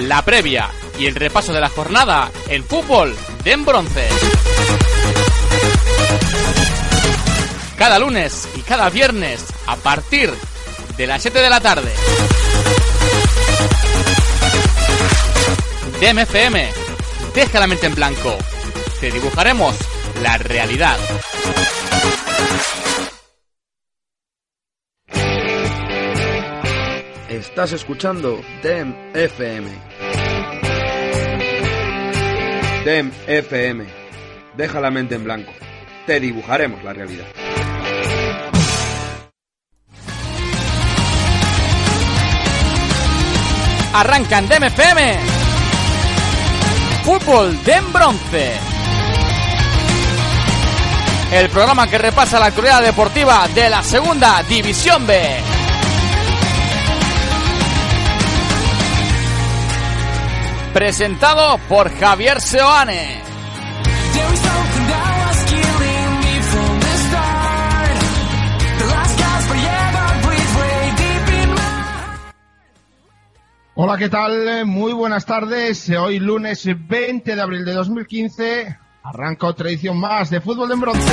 La previa y el repaso de la jornada en fútbol de en bronce. Cada lunes y cada viernes a partir de las 7 de la tarde. DMFM, deja la mente en blanco. Te dibujaremos la realidad. Estás escuchando DEM FM. DEM FM. Deja la mente en blanco. Te dibujaremos la realidad. Arrancan DEM FM. Fútbol de en bronce. El programa que repasa la actualidad deportiva de la segunda división B. Presentado por Javier Seoane. Hola, ¿qué tal? Muy buenas tardes. Hoy lunes 20 de abril de 2015 arranca otra edición más de Fútbol en Bronce.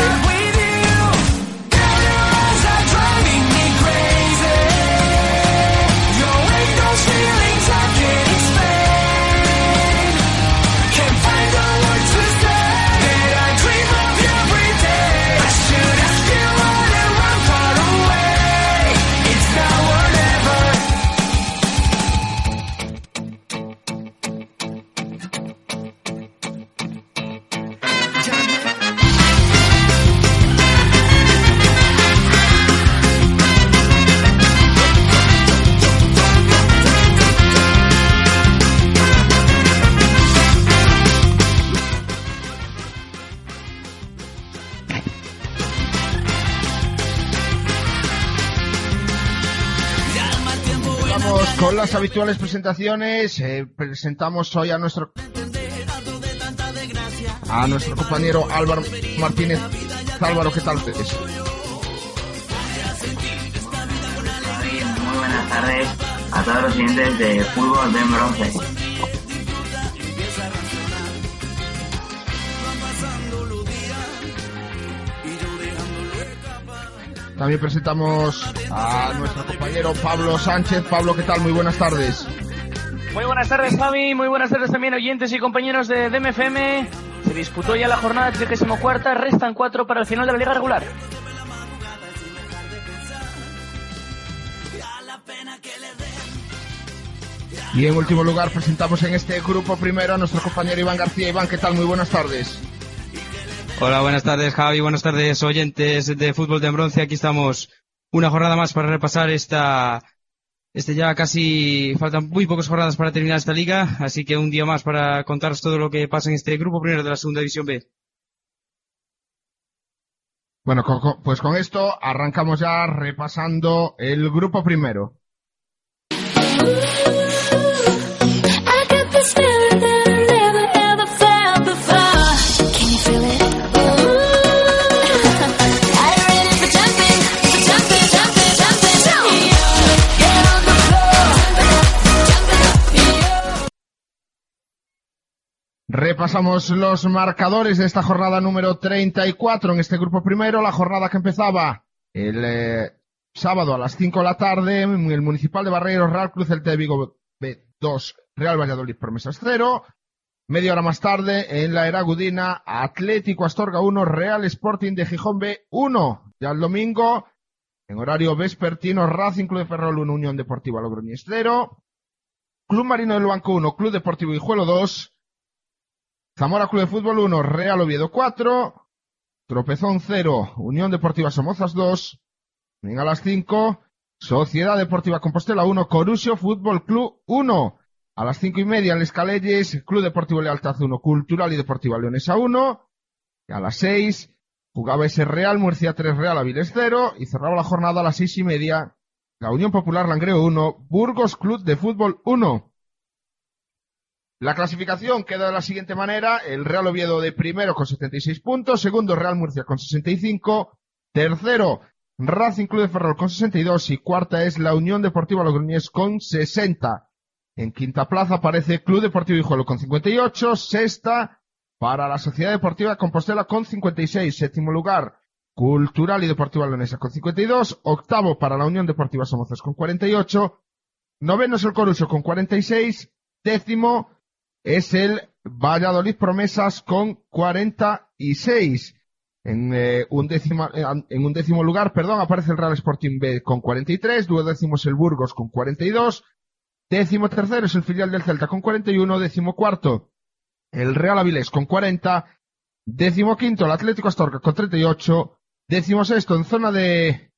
Las habituales presentaciones. Eh, presentamos hoy a nuestro a nuestro compañero Álvaro Martínez. Álvaro, ¿qué tal ustedes? Muy buenas tardes a todos los siguientes de fútbol de bronce. También presentamos a nuestro compañero Pablo Sánchez. Pablo, ¿qué tal? Muy buenas tardes. Muy buenas tardes, Javi. Muy buenas tardes también, oyentes y compañeros de DMFM. Se disputó ya la jornada 34. Restan cuatro para el final de la liga regular. Y en último lugar presentamos en este grupo primero a nuestro compañero Iván García. Iván, ¿qué tal? Muy buenas tardes. Hola, buenas tardes Javi, buenas tardes oyentes de Fútbol de Bronce. Aquí estamos una jornada más para repasar esta, este ya casi, faltan muy pocas jornadas para terminar esta liga, así que un día más para contaros todo lo que pasa en este grupo primero de la segunda división B. Bueno, pues con esto arrancamos ya repasando el grupo primero. Repasamos los marcadores de esta jornada número 34 en este grupo primero, la jornada que empezaba el eh, sábado a las 5 de la tarde en el Municipal de Barreiros, Real Cruz Celta de Vigo B2, Real Valladolid Promesas 0. Media hora más tarde en la Eragudina, Atlético Astorga 1, Real Sporting de Gijón B 1. Ya el domingo, en horario vespertino, Racing Club de Ferrol 1, Unión Deportiva Logroñés 0. Club Marino del Banco 1, Club Deportivo Hijuelo 2. Zamora Club de Fútbol 1, Real Oviedo 4. Tropezón 0, Unión Deportiva Somozas 2. En a las 5, Sociedad Deportiva Compostela 1, Corusio Fútbol Club 1. A las cinco y media en Les Calelles, Club Deportivo Lealtad 1, Cultural y Deportiva Leonesa 1. Y a las seis jugaba ese Real Murcia 3, Real Aviles 0. Y cerraba la jornada a las seis y media, la Unión Popular Langreo 1, Burgos Club de Fútbol 1. La clasificación queda de la siguiente manera. El Real Oviedo de primero con 76 puntos, segundo Real Murcia con 65, tercero Racing Club de Ferrol con 62 y cuarta es la Unión Deportiva Logroñés con 60. En quinta plaza aparece Club Deportivo Hijuelo con 58, sexta para la Sociedad Deportiva Compostela con 56, séptimo lugar Cultural y Deportiva Leonesa con 52, octavo para la Unión Deportiva Somozas con 48, noveno es el Coruso con 46, décimo es el Valladolid Promesas con 46. En, eh, un décimo, eh, en un décimo lugar, perdón, aparece el Real Sporting B con 43, duodécimo es el Burgos con 42, décimo tercero es el filial del Celta con 41, décimo cuarto el Real Avilés con 40, décimo quinto el Atlético Astorga con 38, décimo sexto en zona de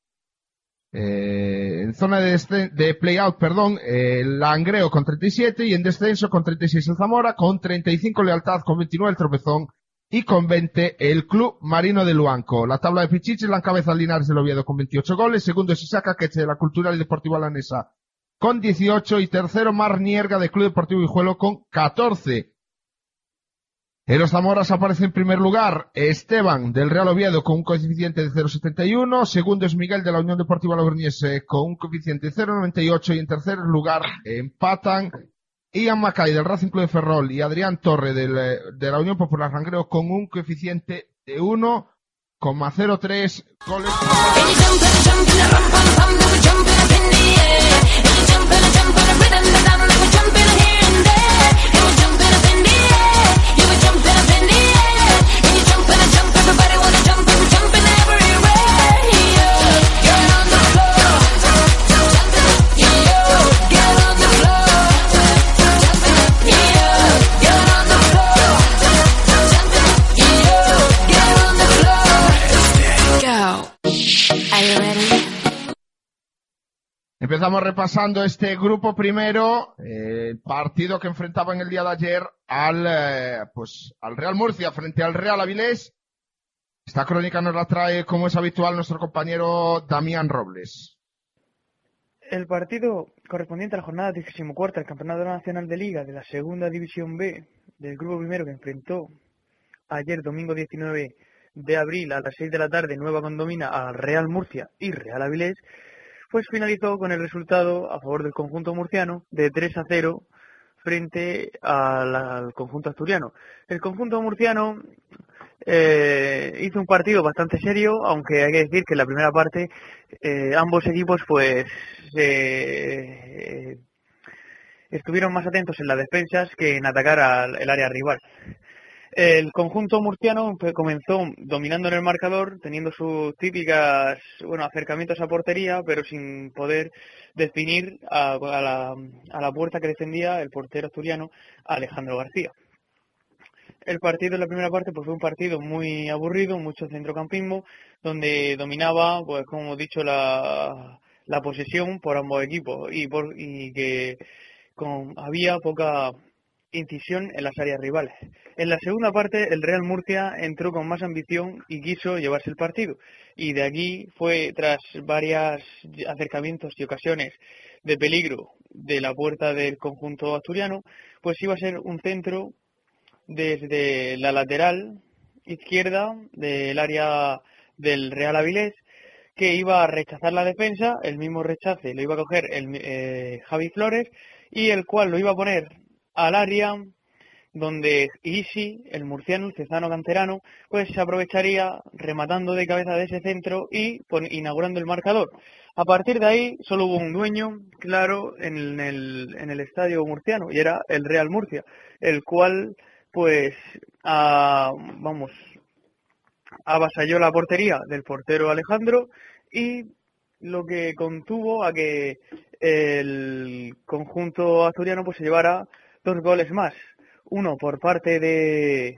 eh, en zona de, de play-out, perdón, eh, Langreo con 37 y en descenso con 36 el Zamora, con 35 Lealtad, con 29 el Tropezón y con 20 el Club Marino de Luanco. La tabla de Pichichi la encabeza Linares del Oviedo con 28 goles, segundo es Isaac Queche de la Cultural y Deportiva Lanesa con 18 y tercero Mar Nierga de Club Deportivo Hijuelo con 14. En los Zamoras aparece en primer lugar Esteban del Real Oviedo con un coeficiente de 0,71. Segundo es Miguel de la Unión Deportiva Logroñese con un coeficiente de 0,98. Y en tercer lugar empatan Ian Macay del Racing Club de Ferrol y Adrián Torre del, eh, de la Unión Popular Rangreo con un coeficiente de 1,03 goles. Empezamos repasando este grupo primero, eh, partido que enfrentaba en el día de ayer al, eh, pues, al Real Murcia frente al Real Avilés. Esta crónica nos la trae, como es habitual, nuestro compañero Damián Robles. El partido correspondiente a la jornada 14 del Campeonato Nacional de Liga de la Segunda División B del Grupo Primero que enfrentó ayer domingo 19 de abril a las 6 de la tarde Nueva Condomina al Real Murcia y Real Avilés, pues finalizó con el resultado a favor del conjunto murciano de 3 a 0 frente al, conjunto asturiano. El conjunto murciano eh, hizo un partido bastante serio, aunque hay que decir que en la primera parte eh, ambos equipos pues eh, estuvieron más atentos en las defensas que en atacar al el área rival. El conjunto murciano comenzó dominando en el marcador, teniendo sus típicas acercamientos a portería, pero sin poder definir a, la, puerta que defendía el portero asturiano Alejandro García. El partido en la primera parte pues fue un partido muy aburrido, mucho centrocampismo, donde dominaba, pues como hemos dicho, la, la posesión por ambos equipos y, que había poca incisión en las áreas rivales. En la segunda parte el Real Murcia entró con más ambición y quiso llevarse el partido. Y de aquí fue tras varios acercamientos y ocasiones de peligro de la puerta del conjunto asturiano, pues iba a ser un centro desde la lateral izquierda del área del Real Avilés que iba a rechazar la defensa, el mismo rechace lo iba a coger el, eh, Javi Flores y el cual lo iba a poner al área donde Isi, el murciano, el cezano canterano, pues se aprovecharía rematando de cabeza de ese centro y inaugurando el marcador. A partir de ahí solo hubo un dueño claro en el, en el estadio murciano y era el Real Murcia, el cual pues vamos avasalló la portería del portero Alejandro y lo que contuvo a que el conjunto asturiano pues se llevara dos goles más. Uno por parte de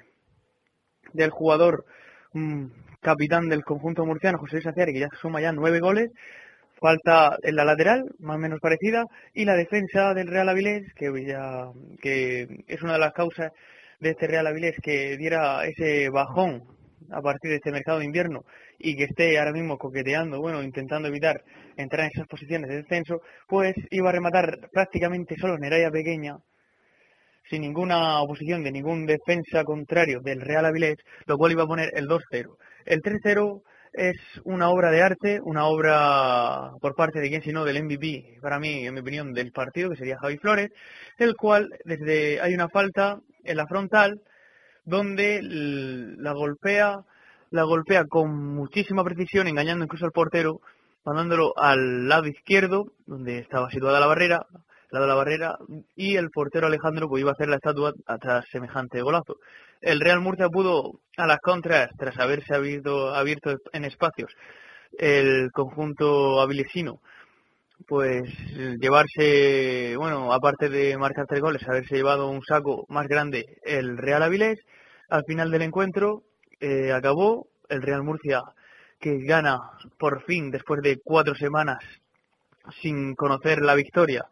del jugador mm, capitán del conjunto murciano, José Luis Aciari, que ya suma ya nueve goles, falta en la lateral, más o menos parecida, y la defensa del Real Avilés, que, ya, que es una de las causas de este Real Avilés que diera ese bajón a partir de este mercado de invierno y que esté ahora mismo coqueteando, bueno, intentando evitar entrar en esas posiciones de descenso, pues iba a rematar prácticamente solo Neraya Pequeña, sin ninguna oposición de ningún defensa contrario del Real Avilés, lo cual iba a poner el 2-0. El 3-0 es una obra de arte, una obra por parte de quien sino del MVP, para mí, en mi opinión, del partido, que sería Javi Flores, el cual desde hay una falta en la frontal donde la golpea, la golpea con muchísima precisión, engañando incluso al portero, mandándolo al lado izquierdo, donde estaba situada la barrera, lado de la barrera, y el portero Alejandro pues iba a hacer la estatua tras semejante golazo. El Real Murcia pudo a las contras, tras haberse abierto, en espacios, el conjunto avilesino, pues llevarse, bueno, aparte de marcar tres goles, haberse llevado un saco más grande el Real Avilés. Al final del encuentro eh, acabó el Real Murcia que gana por fin después de cuatro semanas sin conocer la victoria,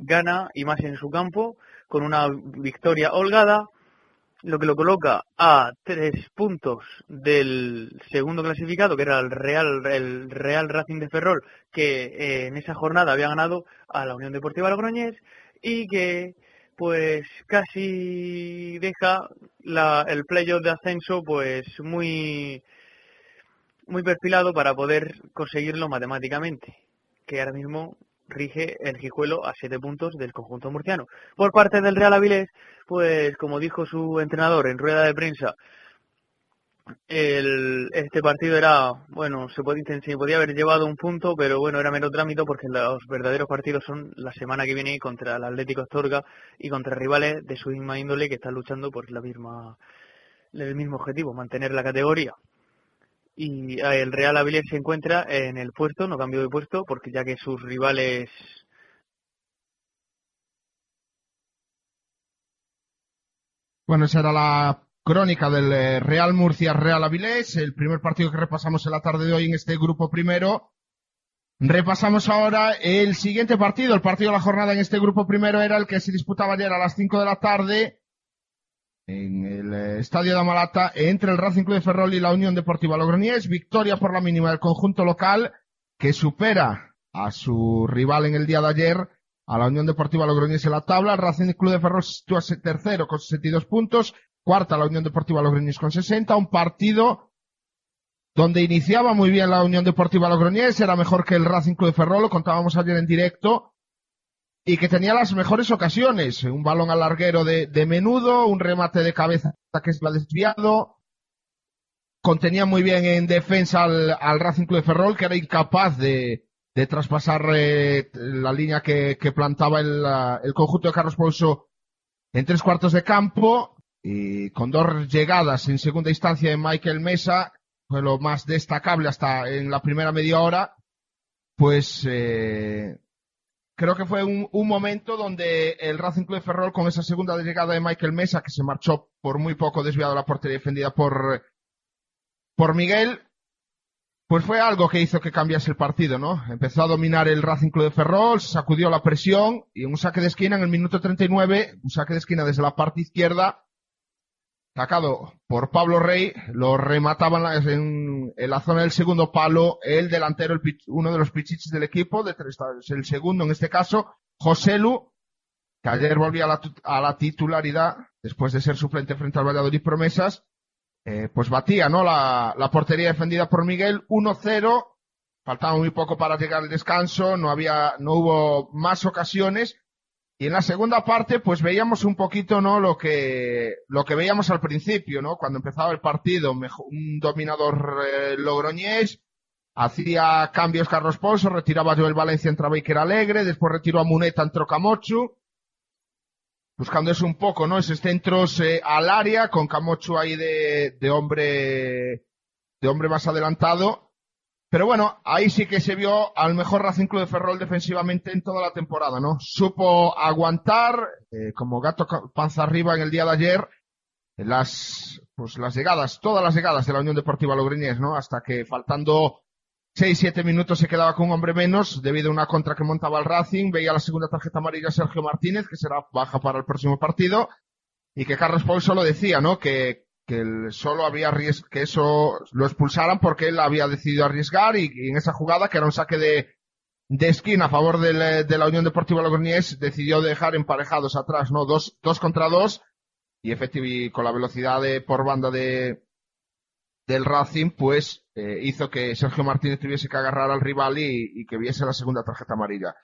gana y más en su campo con una victoria holgada, lo que lo coloca a tres puntos del segundo clasificado, que era el Real, el Real Racing de Ferrol, que eh, en esa jornada había ganado a la Unión Deportiva Logroñés y que pues casi deja la, el playoff de ascenso pues muy muy perfilado para poder conseguirlo matemáticamente, que ahora mismo rige el Gijuelo a siete puntos del conjunto murciano. Por parte del Real Avilés, pues como dijo su entrenador en rueda de prensa, este partido era, bueno, se podía, se podía haber llevado un punto, pero bueno, era mero trámite porque los verdaderos partidos son la semana que viene contra el Atlético Astorga y contra rivales de su misma índole que están luchando por la misma, el mismo objetivo, mantener la categoría. Y eh, el Real Avilés se encuentra en el puesto, no cambió de puesto, porque ya que sus rivales Bueno, esa era la crónica del eh, Real Murcia Real Avilés, el primer partido que repasamos en la tarde de hoy en este grupo primero. Repasamos ahora el siguiente partido. El partido de la jornada en este grupo primero era el que se disputaba ayer a las 5 de la tarde en el eh, Estadio de Amalata entre el Racing Club de Ferrol y la Unión Deportiva Logroñés. Victoria por la mínima del conjunto local que supera a su rival en el día de ayer, a la Unión Deportiva Logroñés en la tabla. El Racing Club de Ferrol sitúa tercero con 62 puntos. Cuarta la Unión Deportiva Logroñés con 60. Un partido donde iniciaba muy bien la Unión Deportiva Logroñés, era mejor que el Racing Club de Ferrol, lo contábamos ayer en directo, y que tenía las mejores ocasiones. Un balón al larguero de, menudo, un remate de cabeza que se ha desviado. Contenía muy bien en defensa al, Racing Club de Ferrol, que era incapaz de, traspasar eh, la línea que, plantaba el, el conjunto de Carlos Pouso en tres cuartos de campo. Y con dos llegadas en segunda instancia de Michael Mesa, fue lo más destacable hasta en la primera media hora, pues eh, creo que fue un, un, momento donde el Racing Club de Ferrol con esa segunda llegada de Michael Mesa, que se marchó por muy poco desviado a la portería defendida por, por Miguel, pues fue algo que hizo que cambiase el partido, ¿no? Empezó a dominar el Racing Club de Ferrol, sacudió la presión y un saque de esquina en el minuto 39, un saque de esquina desde la parte izquierda, sacado por Pablo Rey, lo remataban en, la zona del segundo palo el delantero, el, uno de los pichiches del equipo, de tres, el segundo en este caso, José Lu, que ayer volvía a la, a la titularidad después de ser suplente frente al Valladolid Promesas, eh, pues batía, ¿no? La, la portería defendida por Miguel, 1-0, faltaba muy poco para llegar al descanso, no había, no hubo más ocasiones, y en la segunda parte, pues veíamos un poquito, ¿no? Lo que, lo que veíamos al principio, ¿no? Cuando empezaba el partido, mejor, un dominador eh, logroñés, hacía cambios Carlos Pouso, retiraba a Joel Valencia, entraba Iker Alegre, después retiró a Muneta, entró Camochu, buscando eso un poco, ¿no? Esos centros eh, al área, con Camochu ahí de, de hombre, de hombre más adelantado, pero bueno, ahí sí que se vio al mejor Racing Club de Ferrol defensivamente en toda la temporada, ¿no? Supo aguantar, eh, como gato panza arriba en el día de ayer, las, pues las llegadas, todas las llegadas de la Unión Deportiva Logroñés, ¿no? Hasta que faltando 6, 7 minutos se quedaba con un hombre menos debido a una contra que montaba el Racing. Veía la segunda tarjeta amarilla Sergio Martínez, que será baja para el próximo partido. Y que Carlos Pouso lo decía, ¿no? Que, que el- solo había que eso lo expulsaran porque él había decidido arriesgar y, en esa jugada, que era un saque de, de esquina a favor del, eh, de la Unión Deportiva Logroñés, decidió dejar emparejados atrás, ¿no? Dos, dos contra dos. Y efectivamente, con la velocidad de, por banda de, del Racing, pues eh, hizo que Sergio Martínez tuviese que agarrar al rival y que viese la segunda tarjeta amarilla.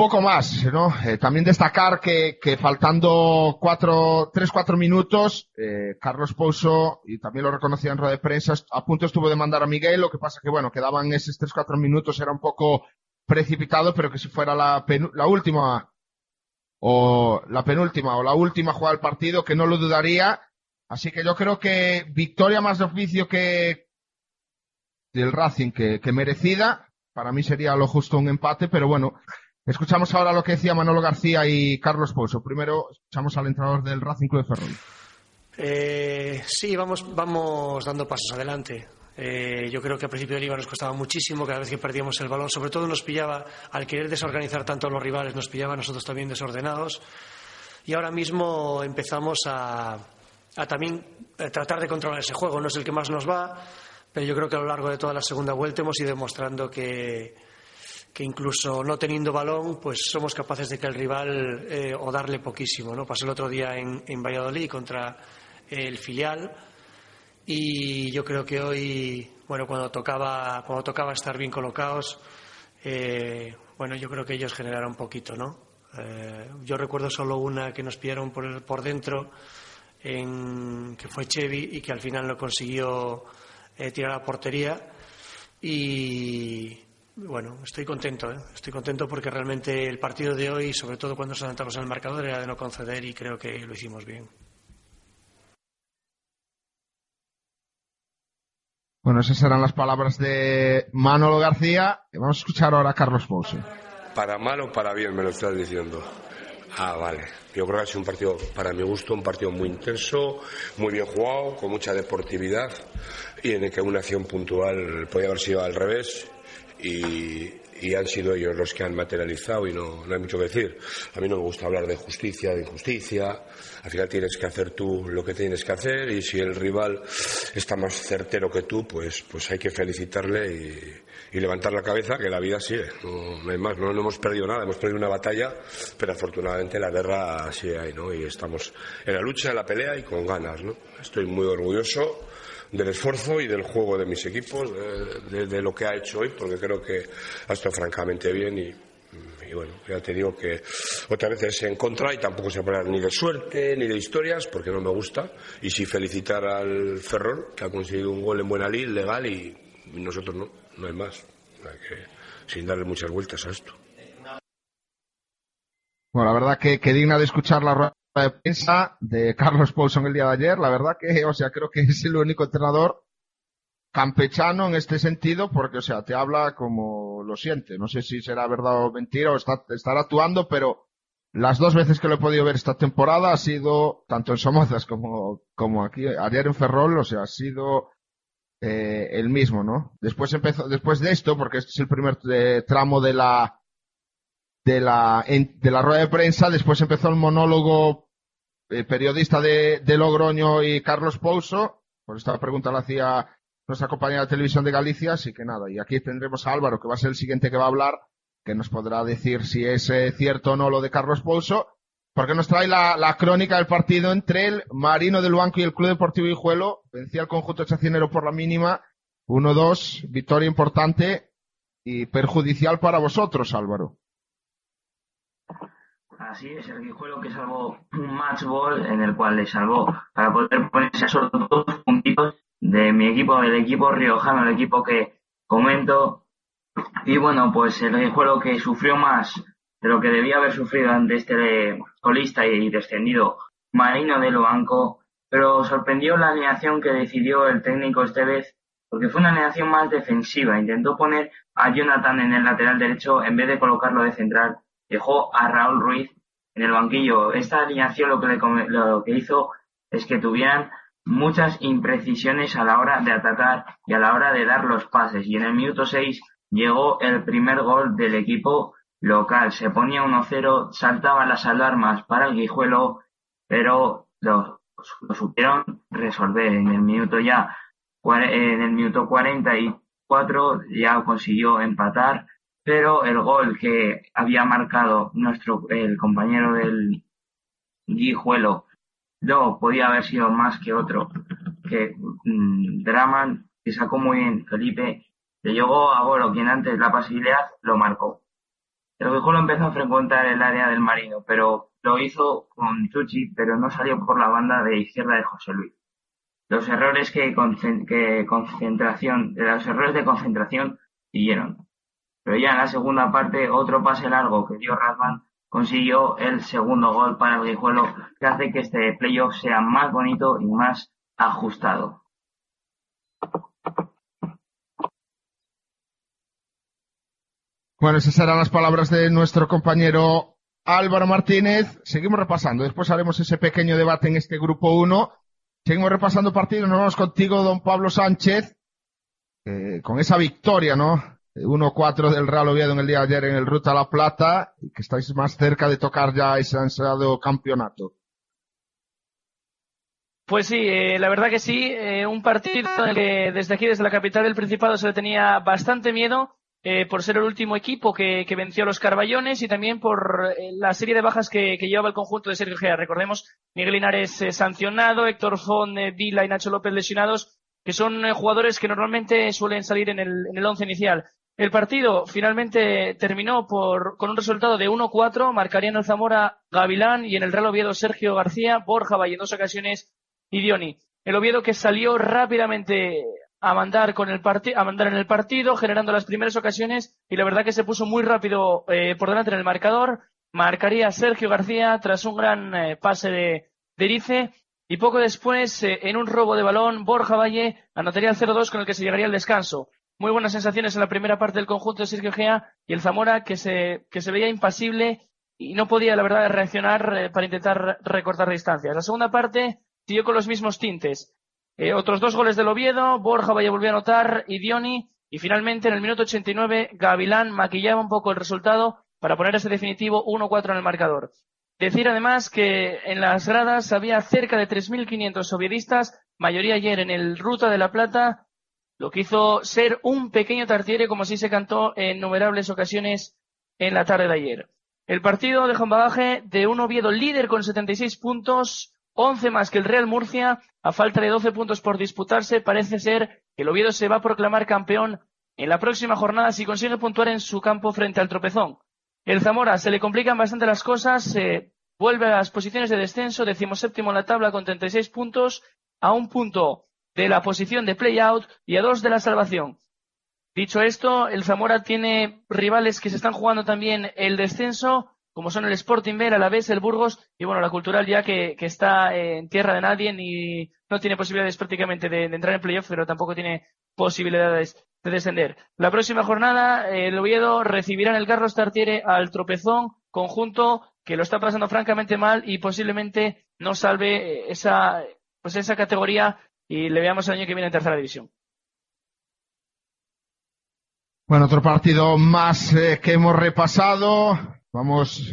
Poco más, ¿no? Eh, también destacar que, que faltando cuatro, tres, cuatro minutos, eh, Carlos Pouso, y también lo reconocía en rueda de prensa, a punto estuvo de mandar a Miguel, lo que pasa que, bueno, quedaban esos tres, cuatro minutos, era un poco precipitado, pero que si fuera la, la última, o la penúltima, o la última jugada del partido, que no lo dudaría. Así que yo creo que victoria más de oficio que del Racing que merecida. Para mí sería lo justo un empate, pero bueno, escuchamos ahora lo que decía Manolo García y Carlos Pouso. Primero escuchamos al entrenador del Racing Club de Ferrol. Eh, sí, vamos, vamos dando pasos adelante. Eh, yo creo que al principio de liga nos costaba muchísimo, cada vez que perdíamos el balón, sobre todo nos pillaba, al querer desorganizar tanto a los rivales, nos pillaba a nosotros también desordenados. Y ahora mismo empezamos a, a también eh, tratar de controlar ese juego. No es el que más nos va, pero yo creo que a lo largo de toda la segunda vuelta hemos ido demostrando que, que incluso no teniendo balón, pues somos capaces de que el rival eh, o darle poquísimo. ¿no? Pasó el otro día en, en Valladolid contra el filial y yo creo que hoy, bueno, cuando tocaba, cuando tocaba estar bien colocados, eh, bueno, yo creo que ellos generaron poquito, ¿no? Eh, yo recuerdo solo una que nos pillaron por, por dentro, en, que fue Chevy y que al final no consiguió eh, tirar a la portería y bueno, estoy contento, ¿eh? estoy contento porque realmente el partido de hoy, sobre todo cuando nos adelantamos en el marcador, era de no conceder y creo que lo hicimos bien. Bueno, esas eran las palabras de Manolo García. Y vamos a escuchar ahora a Carlos Pouso. Para mal o para bien, me lo estás diciendo. Ah, vale. Yo creo que ha sido un partido, para mi gusto, un partido muy intenso, muy bien jugado, con mucha deportividad y en el que una acción puntual podía haber sido al revés y, y han sido ellos los que han materializado y no, no hay mucho que decir. A mí no me gusta hablar de justicia, de injusticia. Al final tienes que hacer tú lo que tienes que hacer y si el rival está más certero que tú, pues, pues hay que felicitarle y, y levantar la cabeza que la vida sigue. No, no hay más, no, no hemos perdido nada, hemos perdido una batalla, pero afortunadamente la guerra sigue ahí, ¿no? Y estamos en la lucha, en la pelea y con ganas, ¿no? Estoy muy orgulloso del esfuerzo y del juego de mis equipos, de, de- de lo que ha hecho hoy, porque creo que ha estado francamente bien y, y bueno, ya te digo que otras veces en contra y tampoco se hablar ni de suerte ni de historias porque no me gusta y sí felicitar al Ferrol que ha conseguido un gol en buena lid, legal y, y nosotros no, no hay más. Hay que, sin darle muchas vueltas a esto. Bueno, la verdad que, que digna de escuchar la de prensa de Carlos Paulson el día de ayer. La verdad que, o sea, creo que es el único entrenador campechano en este sentido, porque, o sea, te habla como lo siente. No sé si será verdad o mentira o está, estará actuando, pero las dos veces que lo he podido ver esta temporada ha sido, tanto en Somozas como, como aquí, ayer en Ferrol, o sea, ha sido eh, el mismo, ¿no? Después empezó, después de esto, porque este es el primer eh, tramo de la, de la, en- de la rueda de prensa, después empezó el monólogo eh, periodista de, Logroño y Carlos Pouso, por esta pregunta la hacía nuestra compañera de televisión de Galicia, así que nada, y aquí tendremos a Álvaro, que va a ser el siguiente que va a hablar, que nos podrá decir si es eh, cierto o no lo de Carlos Pouso, porque nos trae la, la crónica del partido entre el Marino del Banco y el Club Deportivo Hijuelo, vencía el conjunto chacinero por la mínima, 1-2, victoria importante y perjudicial para vosotros, Álvaro. Así es, el Guijuelo que salvó un match ball en el cual le salvó para poder ponerse a solo dos puntitos de mi equipo, el equipo riojano, el equipo que comento. Y bueno, pues el Guijuelo que sufrió más de lo que debía haber sufrido ante este colista y descendido Marino de Loanco, pero sorprendió la alineación que decidió el técnico este vez, porque fue una alineación más defensiva. Intentó poner a Jonathan en el lateral derecho en vez de colocarlo de central dejó a Raúl Ruiz en el banquillo. Esta alineación lo que, le lo que hizo es que tuvieran muchas imprecisiones a la hora de atacar y a la hora de dar los pases. Y en el minuto 6 llegó el primer gol del equipo local. Se ponía 1-0, saltaban las alarmas para el Guijuelo, pero lo, lo supieron resolver. En el minuto ya, en el minuto 44 ya consiguió empatar, pero el gol que había marcado nuestro el compañero del Guijuelo no podía haber sido más que otro que mm, Draman que sacó muy bien Felipe le llegó a Bolo quien antes la pasividad lo marcó. El Guijuelo empezó a frecuentar el área del Marino pero lo hizo con Chuchi pero no salió por la banda de izquierda de José Luis. Los errores que concentración los errores de concentración siguieron pero ya en la segunda parte otro pase largo que dio Radman consiguió el segundo gol para el Guijuelo que hace que este playoff sea más bonito y más ajustado. Bueno, esas eran las palabras de nuestro compañero Álvaro Martínez. Seguimos repasando. Después haremos ese pequeño debate en este grupo 1. Seguimos repasando partidos. Nos vamos contigo, don Pablo Sánchez, eh, con esa victoria, ¿no? 1-4 del Real Oviedo en el día de ayer en el Ruta La Plata, y que estáis más cerca de tocar ya ese ansiado campeonato. Pues sí, eh, la verdad que sí, eh, un partido en el que desde aquí, desde la capital del Principado, se le tenía bastante miedo eh, por ser el último equipo que, venció a los Carballones y también por la serie de bajas que, llevaba el conjunto de Sergio Gea. Recordemos, Miguel Linares sancionado, Héctor Font, eh, Vila y Nacho López lesionados, que son jugadores que normalmente suelen salir en el, en el once inicial. El partido finalmente terminó por, con un resultado de 1-4, marcarían el Zamora Gavilán y en el Real Oviedo Sergio García, Borja Valle en dos ocasiones y Dioni. El Oviedo que salió rápidamente a mandar con el a mandar en el partido, generando las primeras ocasiones y la verdad que se puso muy rápido eh, por delante en el marcador. Marcaría Sergio García tras un gran eh, pase de, de y poco después, eh, en un robo de balón, Borja Valle anotaría el 0-2 con el que se llegaría al descanso. Muy buenas sensaciones en la primera parte del conjunto de Sergio Gea y el Zamora que se, que se veía impasible y no podía, la verdad, reaccionar eh, para intentar recortar distancias. La segunda parte siguió con los mismos tintes. Eh, otros dos goles del Oviedo, Borja Valle volvió a anotar y Dioni, y finalmente en el minuto 89 Gavilán maquillaba un poco el resultado para poner ese definitivo 1-4 en el marcador. Decir además que en las gradas había cerca de 3.500 oviedistas, mayoría ayer en el Ruta de la Plata, lo que hizo ser un pequeño tartiere como así se cantó en innumerables ocasiones en la tarde de ayer. El partido deja un bagaje de un Oviedo líder con 76 puntos, 11 más que el Real Murcia, a falta de 12 puntos por disputarse, parece ser que el Oviedo se va a proclamar campeón en la próxima jornada si consigue puntuar en su campo frente al tropezón. El Zamora se le complican bastante las cosas, se vuelve a las posiciones de descenso, decimoséptimo en la tabla con 36 puntos, a un punto de la posición de play-out y a dos de la salvación. Dicho esto, el Zamora tiene rivales que se están jugando también el descenso, como son el Sporting B, el Alavés, el Burgos y bueno, la Cultural ya que, que está en tierra de nadie ni no tiene posibilidades prácticamente de, entrar en playoff, pero tampoco tiene posibilidades de descender. La próxima jornada, el Oviedo recibirá en el Carlos Tartiere al tropezón conjunto que lo está pasando francamente mal y posiblemente no salve eh, esa, pues esa categoría y le veamos el año que viene en tercera división. Bueno, otro partido más eh, que hemos repasado. Vamos,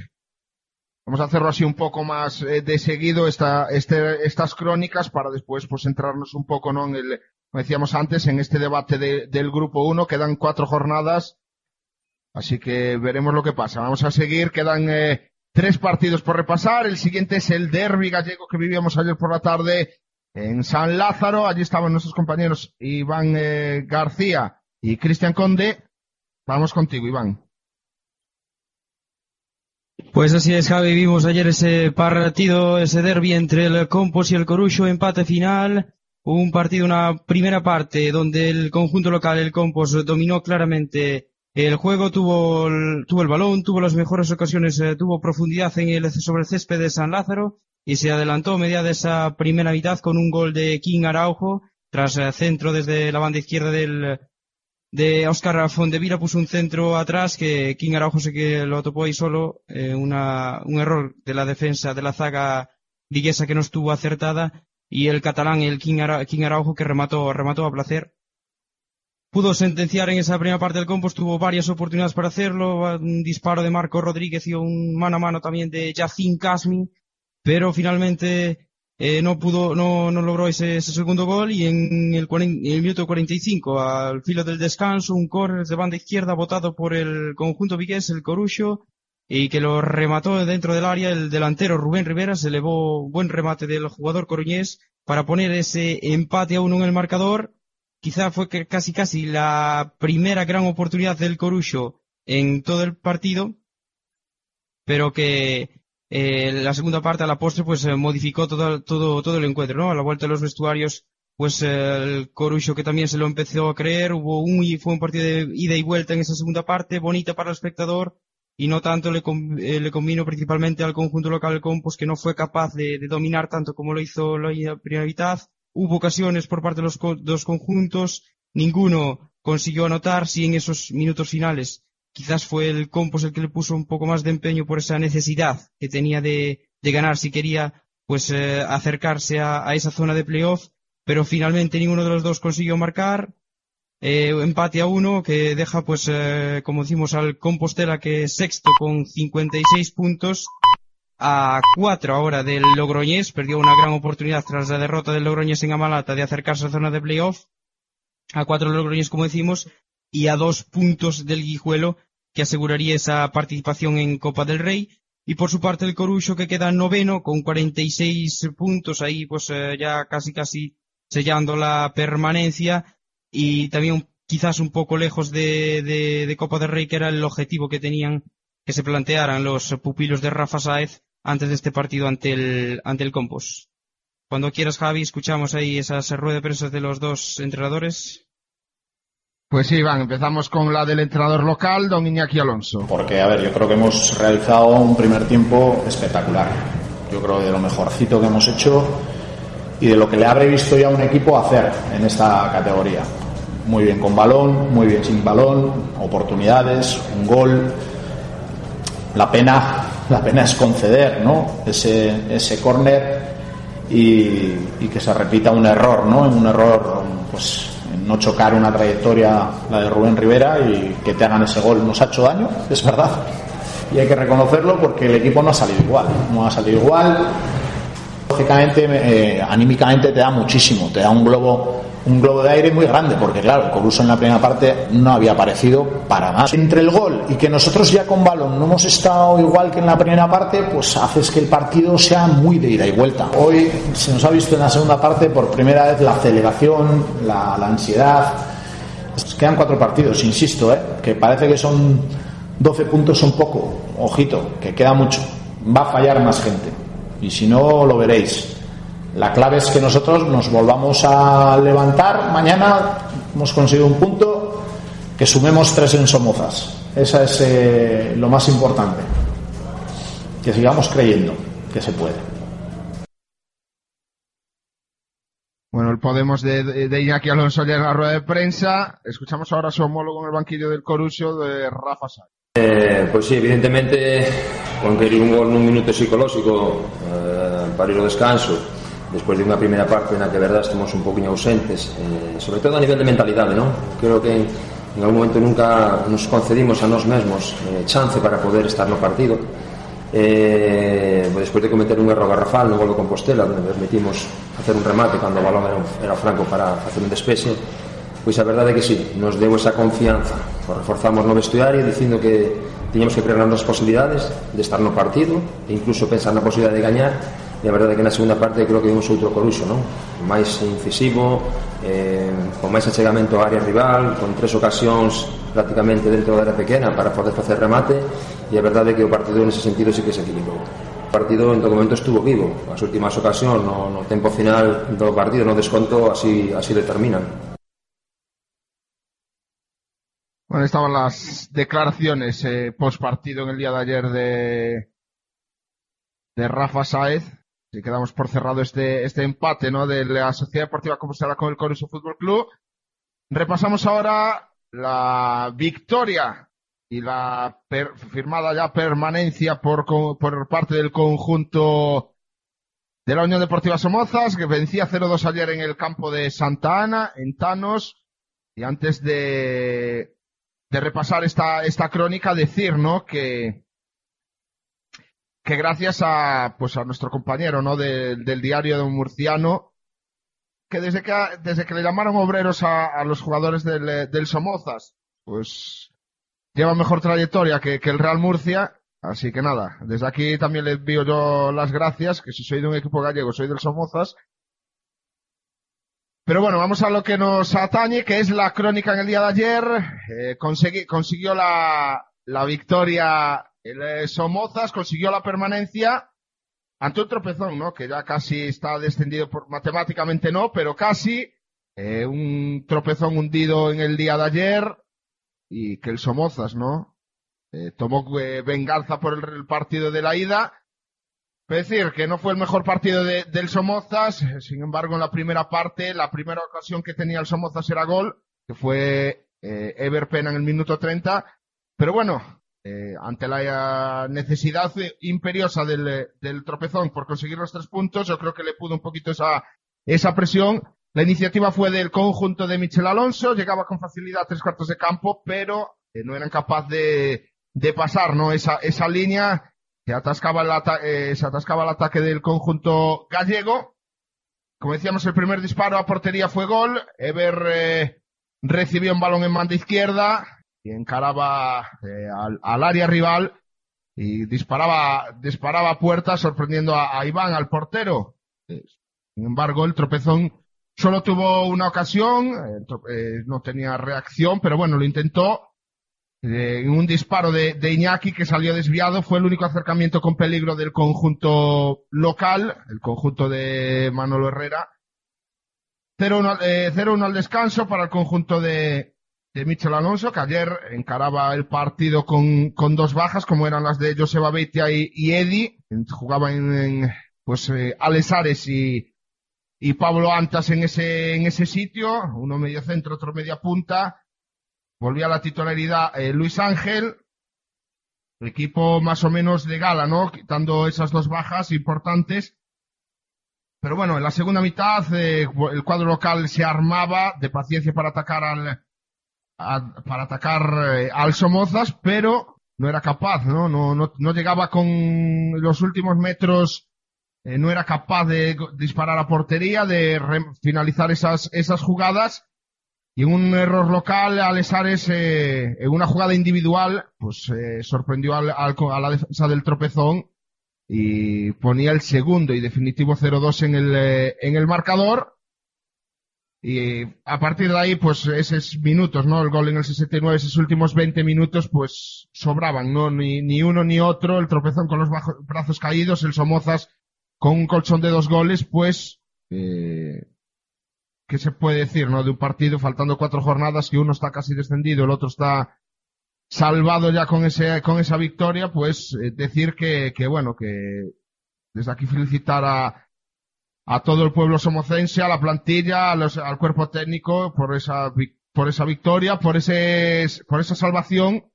vamos a hacerlo así un poco más eh, de seguido esta, este, estas crónicas para después pues centrarnos un poco, ¿no? En el, como decíamos antes, en este debate de- del grupo 1. Quedan cuatro jornadas. Así que veremos lo que pasa. Vamos a seguir. Quedan eh, tres partidos por repasar. El siguiente es el derby gallego que vivíamos ayer por la tarde en San Lázaro. Allí estaban nuestros compañeros Iván eh, García y Cristian Conde. Vamos contigo, Iván. Pues así es, Javi. Vimos ayer ese partido, ese derby entre el Compos y el Corucho, empate final. Un partido, una primera parte donde el conjunto local, el Compos, dominó claramente el juego, tuvo el, tuvo el balón, tuvo las mejores ocasiones, eh, tuvo profundidad en el, sobre el césped de San Lázaro y se adelantó media de esa primera mitad con un gol de King Araujo tras eh, centro desde la banda izquierda del, de Oscar Fondevila puso un centro atrás que King Araujo se que lo topó ahí solo, eh, una, un error de la defensa de la zaga viguesa que no estuvo acertada y el catalán, el King, King Araujo, que remató, remató a placer. Pudo sentenciar en esa primera parte del Compos, tuvo varias oportunidades para hacerlo, un disparo de Marco Rodríguez y un mano a mano también de Yacine Casmi, pero finalmente eh, no pudo, no, no logró ese, ese segundo gol y en el, en el minuto 45, al filo del descanso, un córner de banda izquierda votado por el conjunto vigués, el Corucho, y que lo remató dentro del área el delantero Rubén Rivera, se elevó buen remate del jugador coruñés para poner ese empate a uno en el marcador. Quizá fue casi casi la primera gran oportunidad del Corucho en todo el partido, pero que eh, la segunda parte a la postre pues eh, modificó todo, todo, todo el encuentro, ¿no? A la vuelta de los vestuarios, pues el Corucho que también se lo empezó a creer, hubo un y fue un partido de ida y vuelta en esa segunda parte, bonita para el espectador, y no tanto le, eh, le convino principalmente al conjunto local del Compos que no fue capaz de, de dominar tanto como lo hizo la primera mitad. Hubo ocasiones por parte de los dos conjuntos, ninguno consiguió anotar, si en esos minutos finales quizás fue el Compos el que le puso un poco más de empeño por esa necesidad que tenía de, ganar si quería pues eh, acercarse a, a esa zona de playoff, pero finalmente ninguno de los dos consiguió marcar. Eh, empate a uno que deja, pues, eh, como decimos, al Compostela que es sexto con 56 puntos a cuatro ahora del Logroñés. Perdió una gran oportunidad tras la derrota del Logroñés en Amalata de acercarse a la zona de playoff. A cuatro del Logroñés, como decimos, y a dos puntos del Guijuelo que aseguraría esa participación en Copa del Rey. Y por su parte el Corucho que queda noveno con 46 puntos ahí pues eh, ya casi casi sellando la permanencia y también quizás un poco lejos de, de- Copa del Rey, que era el objetivo que tenían que se plantearan los pupilos de Rafa Sáez antes de este partido ante el, ante el Compos. Cuando quieras, Javi, escuchamos ahí esas ruedas de prensa de los dos entrenadores. Pues sí, Iván, empezamos con la del entrenador local, don Iñaki Alonso. Porque, a ver, yo creo que hemos realizado un primer tiempo espectacular. Yo creo de lo mejorcito que hemos hecho y de lo que le habré visto ya a un equipo hacer en esta categoría. Muy bien con balón, muy bien sin balón, oportunidades, un gol. La pena, la pena es conceder, ¿no? Ese, ese córner y, y que se repita un error, ¿no? Un error, pues, no chocar una trayectoria, la de Rubén Rivera, y que te hagan ese gol. Nos ha hecho daño, es verdad. Y hay que reconocerlo porque el equipo no ha salido igual. No ha salido igual. Lógicamente, eh, anímicamente te da muchísimo, te da un globo, un globo de aire muy grande, porque claro, el en la primera parte no había aparecido para más. Entre el gol y que nosotros ya con balón no hemos estado igual que en la primera parte, pues haces que el partido sea muy de ida y vuelta. Hoy se nos ha visto en la segunda parte por primera vez la aceleración, la, ansiedad. Pues Quedan cuatro partidos, insisto, ¿eh? que parece que son 12 puntos un poco. Ojito, que queda mucho. Va a fallar más gente. Y si no, lo veréis. La clave es que nosotros nos volvamos a levantar. Mañana hemos conseguido un punto, que sumemos tres en Somozas. Esa es eh, lo más importante. Que sigamos creyendo que se puede. Bueno, el Podemos de, de, Iñaki Alonso ya en la rueda de prensa. Escuchamos ahora a su homólogo en el banquillo del Corucho de Rafa Sáenz. Eh, pois sí, evidentemente conquerir un gol nun minuto psicolóxico eh, para ir ao descanso despois de unha primeira parte na que verdad estamos un poquinho ausentes eh, sobre todo a nivel de mentalidade non? creo que en algún momento nunca nos concedimos a nós mesmos eh, chance para poder estar no partido eh, pois despois de cometer un erro garrafal no gol do Compostela onde permitimos hacer un remate cando o balón era, era franco para facer un despexe Pois a verdade é que sí, nos deu esa confianza. Reforzamos no vestuario dicindo que tiñamos que crear novas posibilidades de estar no partido e incluso pensar na posibilidade de gañar e a verdade é que na segunda parte creo que vimos outro coruxo non? máis incisivo eh, con máis achegamento á área rival con tres ocasións prácticamente dentro da área pequena para poder facer remate e a verdade é que o partido nese sentido sí que se equilibrou o partido en todo momento estuvo vivo as últimas ocasións no, no tempo final do partido no desconto así, así determinan Bueno, estaban las declaraciones eh, post partido en el día de ayer de, de Rafa Sáez. Y quedamos por cerrado este, este empate ¿no? de la Sociedad Deportiva Compostela con el Coruso Fútbol Club. Repasamos ahora la victoria y la per- firmada ya permanencia por, por parte del conjunto de la Unión Deportiva Somozas, que vencía 0-2 ayer en el campo de Santa Ana, en Tanos. Y antes de, de repasar esta, esta crónica, decir, ¿no? Que, que gracias a, pues a nuestro compañero, ¿no? De- del diario de un murciano, que desde que, desde que le llamaron obreros a, los jugadores del, eh, del Somozas, pues lleva mejor trayectoria que, que el Real Murcia. Así que nada, desde aquí también le envío yo las gracias, que si soy de un equipo gallego, soy del Somozas. Pero bueno, vamos a lo que nos atañe, que es la crónica en el día de ayer. Eh, consiguió la, victoria el eh, Somozas, consiguió la permanencia ante un tropezón, ¿no? Que ya casi está descendido por, matemáticamente no, pero casi. Eh, un tropezón hundido en el día de ayer y que el Somozas, ¿no? Tomó venganza por el partido de la ida. Es decir, que no fue el mejor partido de- del Somozas, eh, sin embargo, en la primera parte, la primera ocasión que tenía el Somozas era gol, que fue eh, Ever en el minuto 30. Pero bueno, eh, ante la eh, necesidad eh, imperiosa del, del tropezón por conseguir los tres puntos, yo creo que le pudo un poquito esa, esa presión. La iniciativa fue del conjunto de Michel Alonso, llegaba con facilidad a tres cuartos de campo, pero no eran capaces de, de pasar, ¿no? Esa, esa línea se atascaba el, ata- eh, se atascaba el ataque del conjunto gallego. Como decíamos, el primer disparo a portería fue gol. Ever eh, recibió un balón en banda izquierda y encaraba eh, al, al área rival y disparaba, disparaba puerta sorprendiendo a, a Iván, al portero. Sin embargo, el tropezón solo tuvo una ocasión, eh, no tenía reacción, pero bueno, lo intentó. Eh, en un disparo de, Iñaki que salió desviado, fue el único acercamiento con peligro del conjunto local, el conjunto de Manolo Herrera. 0-1 eh, 0-1 al descanso para el conjunto de, de Michel Alonso, que ayer encaraba el partido con, con dos bajas, como eran las de Joseba Beitia y, y Eddie. Jugaban en, pues, eh, y, y Pablo Antas en ese, en ese sitio, uno medio centro, otro media punta. Volvía la titularidad eh, Luis Ángel, equipo más o menos de gala, ¿no? Quitando esas dos bajas importantes. Pero bueno, en la segunda mitad eh, el cuadro local se armaba de paciencia para atacar al, para atacar eh, al Somozas, pero no era capaz, ¿no? No, no, no llegaba con los últimos metros, no era capaz de disparar a portería, de finalizar esas, esas jugadas. Y un error local, Alesares, eh, en una jugada individual, pues eh, sorprendió al, al- a la defensa del tropezón y ponía el segundo y definitivo 0-2 en el, eh, en el marcador. Y a partir de ahí, pues esos minutos, ¿no? El gol en el 69, esos últimos 20 minutos, pues sobraban, ¿no? Ni, ni uno ni otro, el tropezón con los brazos caídos, el Somozas con un colchón de dos goles, pues, eh, ¿qué se puede decir, no? De un partido faltando cuatro jornadas que uno está casi descendido, el otro está salvado ya con ese, con esa victoria, pues eh, decir que, que bueno, que desde aquí felicitar a, a todo el pueblo somocense, a la plantilla, a los- al cuerpo técnico por esa, por esa victoria, por ese, por esa salvación.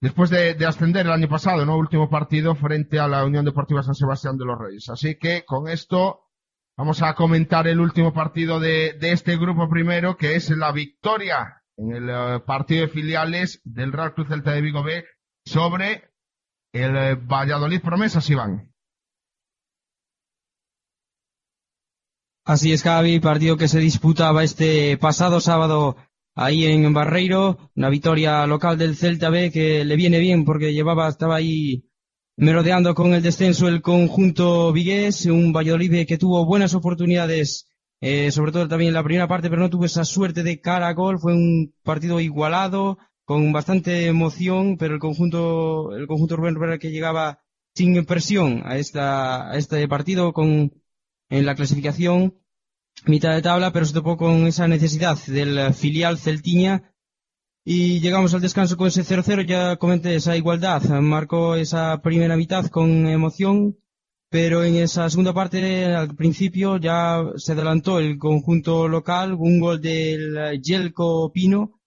Después de, de ascender el año pasado, ¿no? Último partido frente a la Unión Deportiva San Sebastián de los Reyes. Así que con esto vamos a comentar el último partido de, este grupo primero, que es la victoria en el eh, partido de filiales del Real Cruz Celta de Vigo B sobre el eh, Valladolid Promesas, Iván. Así es, Javi, partido que se disputaba este pasado sábado ahí en Barreiro, una victoria local del Celta B que le viene bien porque llevaba, estaba ahí merodeando con el descenso el conjunto vigués, un Valladolid que tuvo buenas oportunidades, eh, sobre todo también en la primera parte, pero no tuvo esa suerte de cara a gol, fue un partido igualado, con bastante emoción, pero el conjunto, el conjunto Rubén Rivera que llegaba sin presión a esta, a este partido con, en la clasificación mitad de tabla, pero se topó con esa necesidad del filial Celtiña y llegamos al descanso con ese 0-0, ya comenté esa igualdad, marcó esa primera mitad con emoción, pero en esa segunda parte, al principio, ya se adelantó el conjunto local, un gol del Yelko Pino,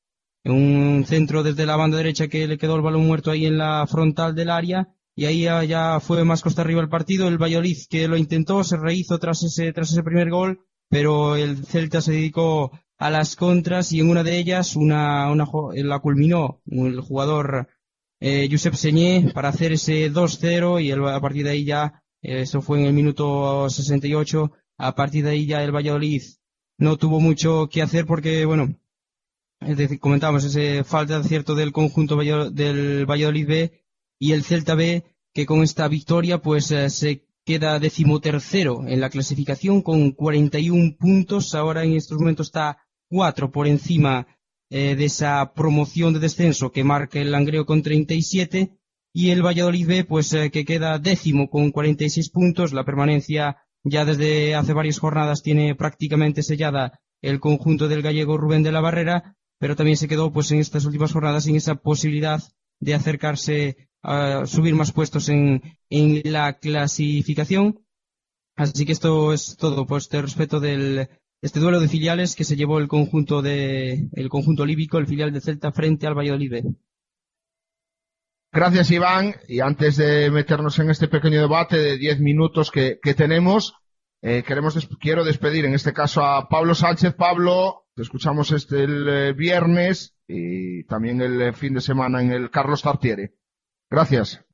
un centro desde la banda derecha que le quedó el balón muerto ahí en la frontal del área, y ahí ya, fue más costa arriba el partido. El Valladolid que lo intentó, se rehizo tras ese, tras ese primer gol, pero el Celta se dedicó a las contras y en una de ellas una, una jo- la culminó el jugador eh, Josep Señé para hacer ese 2-0 y el- a partir de ahí ya, eh, eso fue en el minuto 68, a partir de ahí ya el Valladolid no tuvo mucho que hacer porque, bueno, es comentábamos ese falta de acierto del conjunto del Valladolid B y el Celta B que con esta victoria pues eh, se queda decimotercero en la clasificación con 41 puntos. Ahora en estos momentos está cuatro por encima eh, de esa promoción de descenso que marca el Langreo con 37 y el Valladolid B pues eh, que queda décimo con 46 puntos. La permanencia ya desde hace varias jornadas tiene prácticamente sellada el conjunto del gallego Rubén de la Barrera, pero también se quedó pues en estas últimas jornadas sin esa posibilidad de acercarse a subir más puestos en, en la clasificación. Así que esto es todo por este respeto del este duelo de filiales que se llevó el conjunto de el conjunto líbico, el filial de Celta frente al Valladolid. Gracias, Iván. Y antes de meternos en este pequeño debate de 10 minutos que, que tenemos, eh, queremos des- quiero despedir en este caso a Pablo Sánchez. Pablo, te escuchamos este el eh, viernes y también el eh, fin de semana en el Carlos Tartiere. Gracias.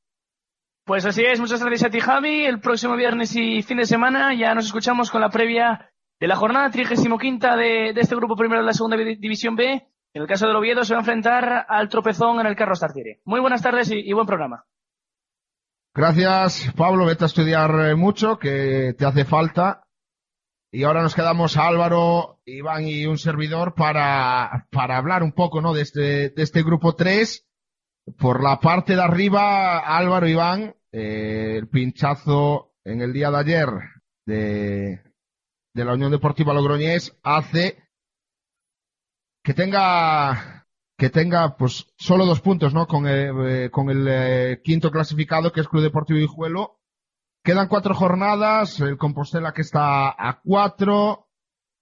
Pues así es, muchas gracias a ti Javi. El próximo viernes y fin de semana ya nos escuchamos con la previa de la jornada 35 de, de este grupo primero de la segunda Divi- división B. En el caso del Oviedo se va a enfrentar al tropezón en el Carlos Tartiere. Muy buenas tardes y, buen programa. Gracias, Pablo. Vete a estudiar eh, mucho, que te hace falta. Y ahora nos quedamos Álvaro, Iván y un servidor para, para hablar un poco, ¿no? De este, de este grupo 3. Por la parte de arriba, Álvaro, Iván, eh, el pinchazo en el día de ayer de, de la Unión Deportiva Logroñés hace que tenga que tenga pues solo dos puntos no con el, eh, con el eh, quinto clasificado que es Club Deportivo Guijuelo quedan cuatro jornadas el Compostela que está a cuatro.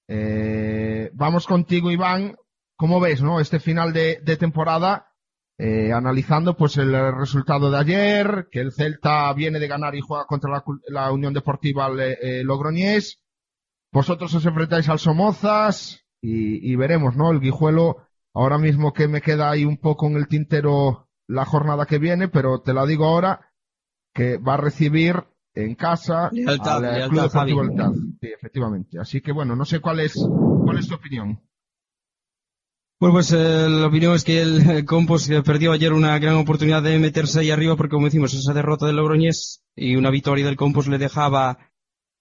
Eh, vamos contigo Iván. Cómo ves no este final de, temporada analizando pues el resultado de ayer que el Celta viene de ganar y juega contra la, Unión Deportiva Logroñés vosotros os enfrentáis al Somozas y, y veremos, ¿no? El Guijuelo, ahora mismo que me queda ahí un poco en el tintero la jornada que viene, pero te la digo ahora, que va a recibir en casa Lealtad, al lealtad, Club Deportivo. Lealtad. Sí, efectivamente. Así que bueno, no sé cuál es, cuál es tu opinión. Bueno, pues eh, la opinión es que el, el Compos eh, perdió ayer una gran oportunidad de meterse ahí arriba porque, como decimos, esa derrota del Logroñés y una victoria del Compos le dejaba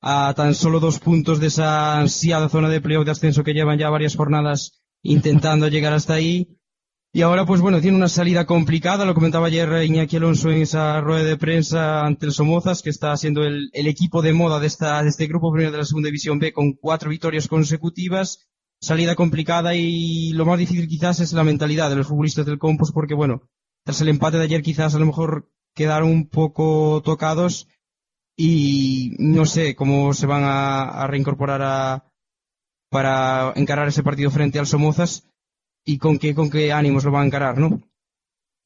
a tan solo dos puntos de esa ansiada zona de playoff de ascenso que llevan ya varias jornadas intentando llegar hasta ahí. Y ahora, pues bueno, tiene una salida complicada, lo comentaba ayer Iñaki Alonso en esa rueda de prensa ante el Somozas, que está siendo el, equipo de moda de, esta, de este grupo primero de la segunda división B con cuatro victorias consecutivas salida complicada y lo más difícil quizás es la mentalidad de los futbolistas del Compos porque bueno, tras el empate de ayer quizás a lo mejor quedaron un poco tocados y no sé cómo se van a, reincorporar a, para encarar ese partido frente al Somozas y con qué, con qué ánimos lo van a encarar, ¿no?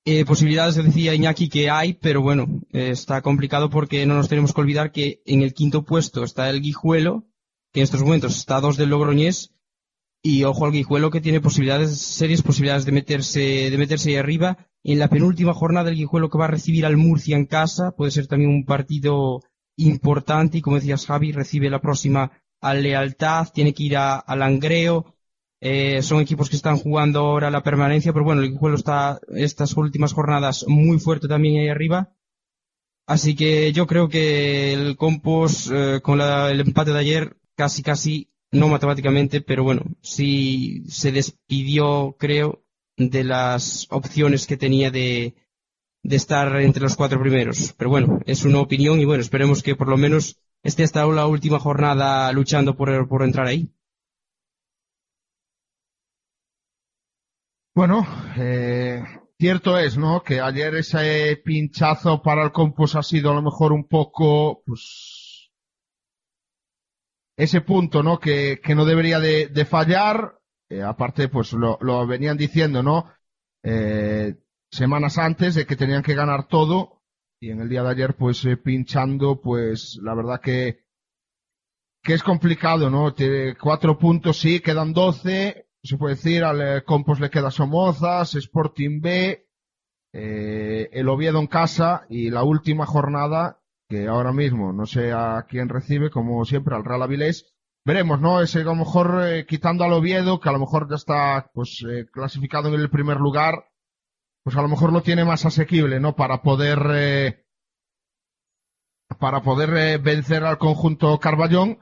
Eh, posibilidades, decía Iñaki, que hay, pero bueno, eh, está complicado porque no nos tenemos que olvidar que en el quinto puesto está el Guijuelo, que en estos momentos está a dos del Logroñés, y ojo al Guijuelo que tiene posibilidades, serias posibilidades de meterse, de meterse ahí arriba. En la penúltima jornada el Guijuelo que va a recibir al Murcia en casa, puede ser también un partido importante y como decías Javi, recibe la próxima a Lealtad, tiene que ir a, a Langreo, eh, son equipos que están jugando ahora la permanencia, pero bueno, el Guijuelo está estas últimas jornadas muy fuerte también ahí arriba. Así que yo creo que el Compos, eh, con la- el empate de ayer, casi casi, no matemáticamente, pero bueno, sí se despidió, creo, de las opciones que tenía de, de estar entre los cuatro primeros. Pero bueno, es una opinión y bueno, esperemos que por lo menos esté hasta la última jornada luchando por, por entrar ahí. Bueno, eh, cierto es, ¿no? Que ayer ese pinchazo para el Compos ha sido a lo mejor un poco, pues, ese punto, ¿no? Que, que no debería de, fallar. Eh, aparte, pues lo, lo venían diciendo, ¿no? Eh, semanas antes de que tenían que ganar todo y en el día de ayer, pues eh, pinchando, pues la verdad que, que es complicado, ¿no? Tiene cuatro puntos, sí, quedan doce, se puede decir, al eh, Compos le queda Somozas, Sporting B, eh, el Oviedo en casa y la última jornada, que ahora mismo no sé a quién recibe, como siempre, al Real Avilés. Veremos, ¿no? Ese a lo mejor eh, quitando al Oviedo, que a lo mejor ya está pues eh, clasificado en el primer lugar, pues a lo mejor lo tiene más asequible, ¿no? Para poder eh, para poder eh, vencer al conjunto Carballón.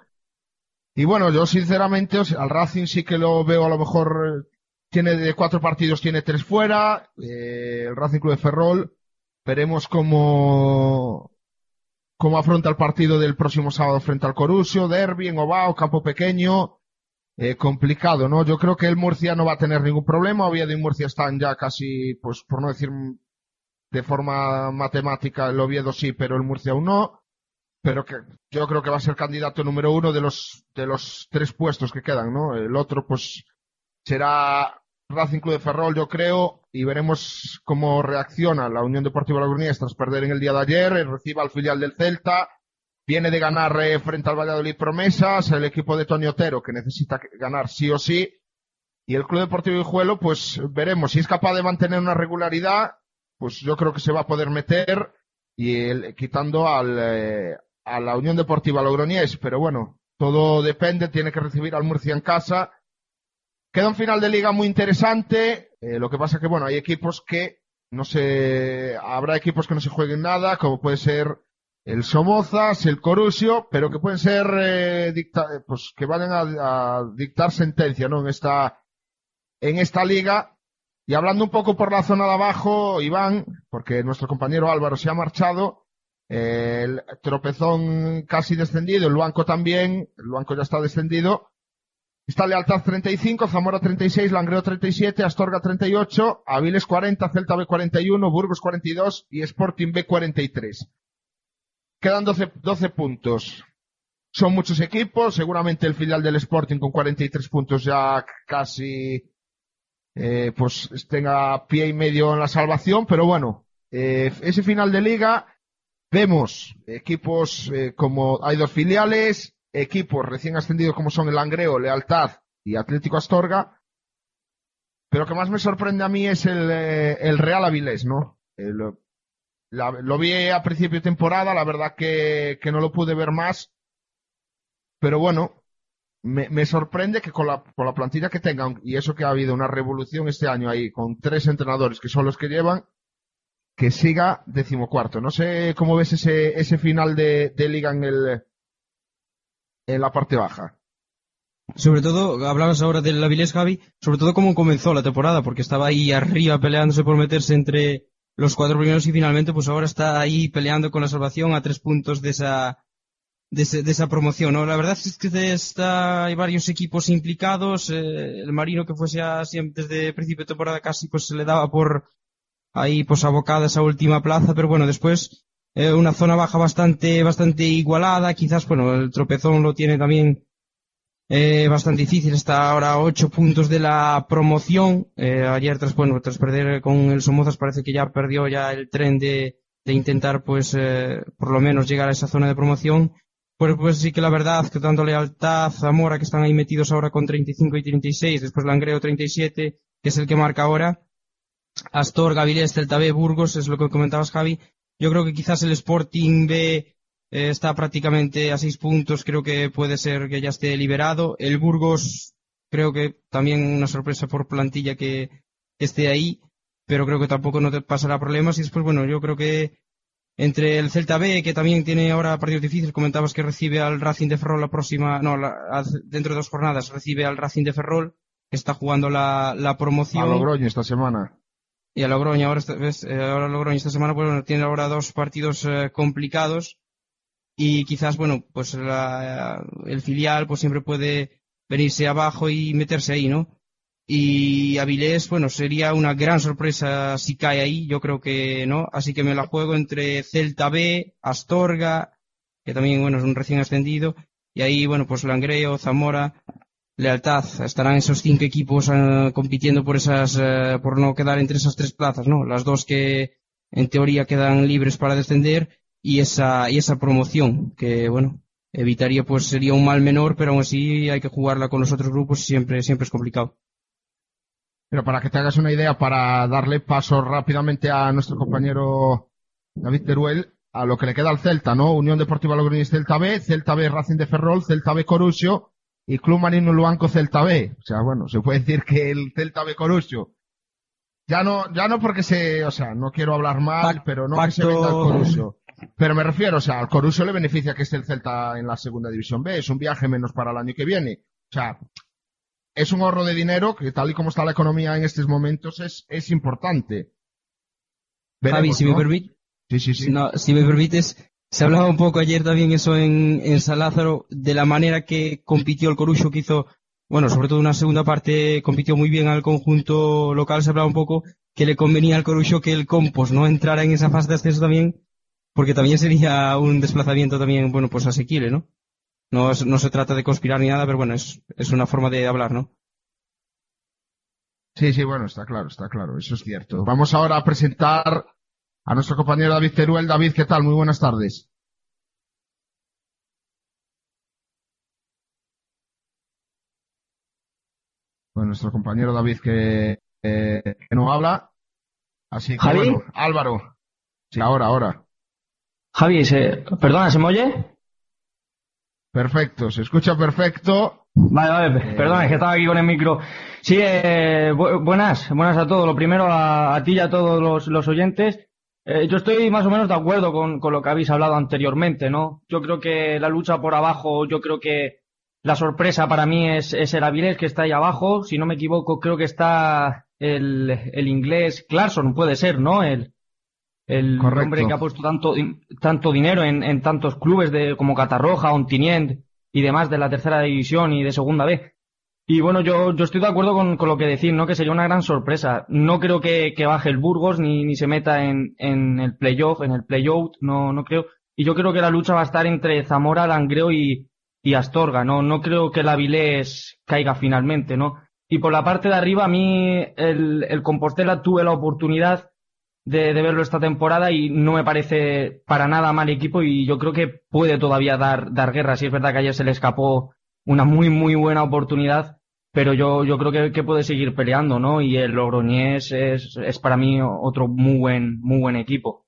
Y bueno, yo sinceramente al Racing sí que lo veo a lo mejor eh, tiene de cuatro partidos tiene tres fuera, el Racing Club de Ferrol. Veremos cómo cómo afronta el partido del próximo sábado frente al Corusio, Derby en Ovao, campo pequeño, eh, complicado, ¿no? Yo creo que el Murcia no va a tener ningún problema, Oviedo y Murcia están ya casi, pues por no decir de forma matemática, el Oviedo sí, pero el Murcia aún no, pero que yo creo que va a ser candidato número uno de los, de los tres puestos que quedan, ¿no? El otro, pues, será Racing Club de Ferrol, yo creo, y veremos cómo reacciona la Unión Deportiva Logroñés tras perder en el día de ayer, recibe al filial del Celta, viene de ganar eh, frente al Valladolid Promesas, el equipo de Tony Otero, que necesita ganar sí o sí, y el Club Deportivo Guijuelo, pues veremos. Si es capaz de mantener una regularidad, pues yo creo que se va a poder meter, y el- quitando al, eh, a la Unión Deportiva Logroñés, pero bueno, todo depende, tiene que recibir al Murcia en casa, Queda un final de liga muy interesante. eh, lo que pasa que, bueno, hay equipos que no se, habrá equipos que no se jueguen nada, como puede ser el Somozas, el Corusio, pero que pueden ser, eh, dicta- eh, pues que vayan a, dictar sentencia, ¿no? En esta, en esta liga. Y hablando un poco por la zona de abajo, Iván, porque nuestro compañero Álvaro se ha marchado, eh, el tropezón casi descendido, el banco también, el banco ya está descendido. Está Lealtad 35, Zamora 36, Langreo 37, Astorga 38, Aviles 40, Celta B 41, Burgos 42 y Sporting B 43. Quedan 12, 12 puntos. Son muchos equipos, seguramente el filial del Sporting con 43 puntos ya casi eh, pues tenga pie y medio en la salvación, pero bueno, eh, ese final de liga vemos equipos eh, como hay dos filiales, equipos recién ascendidos como son el Langreo, Lealtad y Atlético Astorga. Pero lo que más me sorprende a mí es el, eh, el Real Avilés, ¿no? El- la- lo vi a principio de temporada, la verdad que, que no lo pude ver más. Pero bueno, me, me sorprende que con la, con la plantilla que tengan, y eso que ha habido una revolución este año ahí, con tres entrenadores que son los que llevan, que siga decimocuarto. No sé cómo ves ese, ese final de, de liga en el, en la parte baja. Sobre todo, hablabas ahora del Avilés, Javi, sobre todo cómo comenzó la temporada, porque estaba ahí arriba peleándose por meterse entre los cuatro primeros y finalmente pues ahora está ahí peleando con la salvación a tres puntos de esa, de, ese- de esa promoción, ¿no? La verdad es que está, hay varios equipos implicados, eh, el Marino que fuese así desde principio de temporada casi pues se le daba por ahí pues abocada a esa última plaza, pero bueno, después eh, una zona baja bastante, bastante igualada, quizás, bueno, el tropezón lo tiene también eh, bastante difícil, está ahora ocho puntos de la promoción. Eh, ayer tras, bueno, tras perder con el Somozas parece que ya perdió ya el tren de, de intentar pues eh, por lo menos llegar a esa zona de promoción. Pues, pues sí que la verdad que tanto Lealtad, Zamora que están ahí metidos ahora con 35 y 36, después Langreo 37, que es el que marca ahora. Astor, Avilés, Celta B, Burgos, es lo que comentabas Javi. Yo creo que quizás el Sporting B eh, está prácticamente a seis puntos, creo que puede ser que ya esté liberado. El Burgos, creo que también una sorpresa por plantilla que, que esté ahí, pero creo que tampoco no te pasará problemas. Y después, bueno, yo creo que entre el Celta B, que también tiene ahora partidos difíciles, comentabas que recibe al Racing de Ferrol la próxima, no, la- dentro de dos jornadas recibe al Racing de Ferrol, que está jugando la, la promoción. A Logroño esta semana. Y a Logroño, ahora, ves, Eh, ahora Logroño esta semana, pues bueno, tiene ahora dos partidos eh, complicados y quizás, bueno, pues la- el filial pues siempre puede venirse abajo y meterse ahí, ¿no? Y Avilés, bueno, sería una gran sorpresa si cae ahí, yo creo que no, así que me la juego entre Celta B, Astorga, que también, bueno, es un recién ascendido, y ahí, bueno, pues Langreo, Zamora, Lealtad, estarán esos cinco equipos eh, compitiendo por esas, eh, por no quedar entre esas tres plazas, ¿no? Las dos que, en teoría quedan libres para descender y esa, y esa promoción, que bueno, evitaría pues sería un mal menor, pero aún así hay que jugarla con los otros grupos y siempre, siempre es complicado. Pero para que te hagas una idea, para darle paso rápidamente a nuestro compañero David Teruel, a lo que le queda al Celta, ¿no? Unión Deportiva Logroñés Celta B, Celta B Racing de Ferrol, Celta B Corusio y Club Marino Luanco Celta B. O sea, bueno, se puede decir que el Celta B Corusio ya no, ya no porque se, o sea, no quiero hablar mal, pero no que se pacto- venda al Corusio. Pero me refiero, o sea, al Corusio le beneficia que esté el Celta en la segunda división B, es un viaje menos para el año que viene. O sea, es un ahorro de dinero que tal y como está la economía en estos momentos es, es importante. Javi, Veremos, si ¿no? me permite, Sí, sí, sí. no, si me permites, se hablaba un poco ayer también eso en, en San Lázaro, de la manera que compitió el Corucho, que hizo, bueno, sobre todo una segunda parte, compitió muy bien al conjunto local, se hablaba un poco que le convenía al Corucho que el Compos no entrara en esa fase de ascenso también, porque también sería un desplazamiento también, bueno, pues asequible, ¿no? No, es- no se trata de conspirar ni nada, pero bueno, es, es una forma de hablar, ¿no? Sí, sí, bueno, está claro, está claro, eso es cierto. Vamos ahora a presentar a nuestro compañero David Teruel. David, ¿qué tal? Muy buenas tardes. Bueno, nuestro compañero David que, eh, que no habla. Así que ¿Javi? bueno, Álvaro. Sí, ahora, ahora. Javi, se... perdona, ¿se me oye? Perfecto, se escucha perfecto. Vale, vale, perdona, es que estaba aquí con el micro. Sí, eh, bu- buenas, buenas a todos. Lo primero a, a ti y a todos los, los oyentes. Eh, yo estoy más o menos de acuerdo con, con lo que habéis hablado anteriormente, ¿no? Yo creo que la lucha por abajo, yo creo que la sorpresa para mí es, es el Avilés que está ahí abajo. Si no me equivoco, creo que está el, el inglés Clarkson, puede ser, ¿no? El, el Correcto. hombre que ha puesto tanto, tanto dinero en, en tantos clubes de, como Catarroja, Ontinient y demás de la tercera división y de segunda B. Y bueno, yo, yo estoy de acuerdo con, con lo que decís, ¿no? Que sería una gran sorpresa. No creo que, que baje el Burgos ni, ni se meta en, en el playoff, en el playout, no, no creo. Y yo creo que la lucha va a estar entre Zamora, Langreo y, y Astorga, ¿no? No creo que el Avilés caiga finalmente, ¿no? Y por la parte de arriba, a mí, el, el Compostela tuve la oportunidad de, verlo esta temporada y no me parece para nada mal equipo y yo creo que puede todavía dar, dar guerra. Sí es verdad que ayer se le escapó una muy, muy buena oportunidad, pero yo, yo creo que, puede seguir peleando, ¿no? Y el Logroñés es, es para mí otro muy buen, muy buen equipo.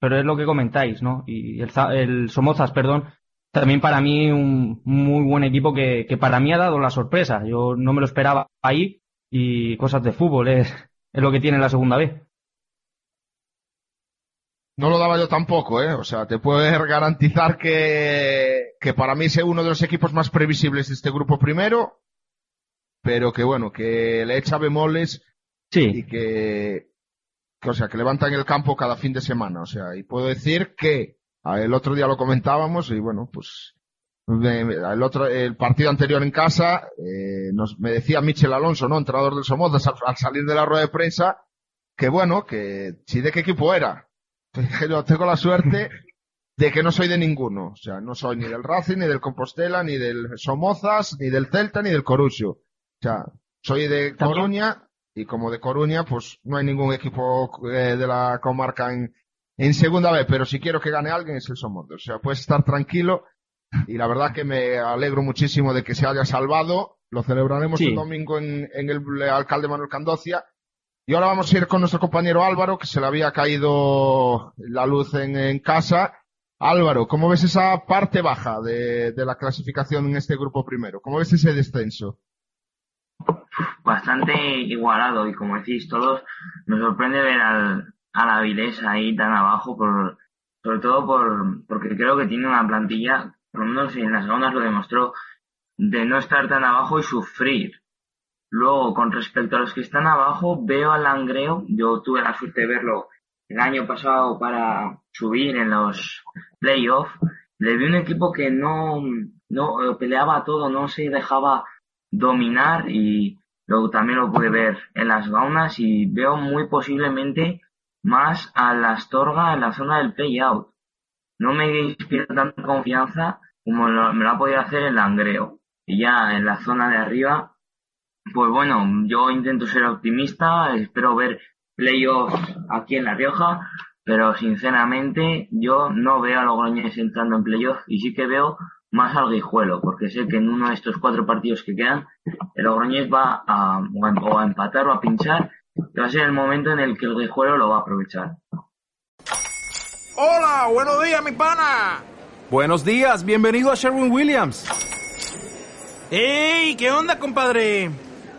Pero es lo que comentáis, ¿no? Y el, el Somozas, perdón, también para mí un muy buen equipo que, que para mí ha dado la sorpresa. Yo no me lo esperaba ahí y cosas de fútbol es, es lo que tiene la segunda vez. No lo daba yo tampoco, ¿eh? O sea, te puedo garantizar que, que para mí es uno de los equipos más previsibles de este grupo primero, pero que bueno, que le echa bemoles y que, que, o sea, que levantan el campo cada fin de semana. O sea, y puedo decir que el otro día lo comentábamos y bueno, pues el otro, el partido anterior en casa, eh, nos, me decía Michel Alonso, ¿no? Entrenador del Somozas al, al salir de la rueda de prensa, que bueno, que si de qué equipo era. Yo tengo la suerte de que no soy de ninguno. O sea, no soy ni del Racing, ni del Compostela, ni del Somozas, ni del Celta, ni del Corusio. O sea, soy de Coruña y como de Coruña, pues no hay ningún equipo eh, de la comarca en, en segunda vez, pero si quiero que gane alguien es el Somozas. O sea, puedes estar tranquilo y la verdad que me alegro muchísimo de que se haya salvado. Lo celebraremos Sí. el domingo en, en el alcalde Manuel Candocia. Y ahora vamos a ir con nuestro compañero Álvaro, que se le había caído la luz en, en casa. Álvaro, ¿cómo ves esa parte baja de, la clasificación en este grupo primero? ¿Cómo ves ese descenso? bastante igualado y como decís todos, me sorprende ver al, al Avilés ahí tan abajo, por, sobre todo por, porque creo que tiene una plantilla, por lo menos en las segundas lo demostró, de no estar tan abajo y sufrir. Luego, con respecto a los que están abajo, veo al Langreo, yo tuve la suerte de verlo el año pasado para subir en los playoffs, le vi un equipo que no, no eh, peleaba todo, no se dejaba dominar y luego también lo pude ver en las gaunas y veo muy posiblemente más a la Astorga en la zona del playout. No me inspira tanta confianza como me lo ha podido hacer el Langreo. Y ya en la zona de arriba, pues bueno, yo intento ser optimista, espero ver playoffs aquí en La Rioja, pero sinceramente yo no veo a Logroñés entrando en playoff y sí que veo más al Guijuelo, porque sé que en uno de estos cuatro partidos que quedan, el Logroñés va o a empatar o a pinchar, y va a ser el momento en el que el Guijuelo lo va a aprovechar. Hola, buenos días, mi pana. Buenos días, bienvenido a Sherwin Williams. ¡Ey! ¿Qué onda, compadre?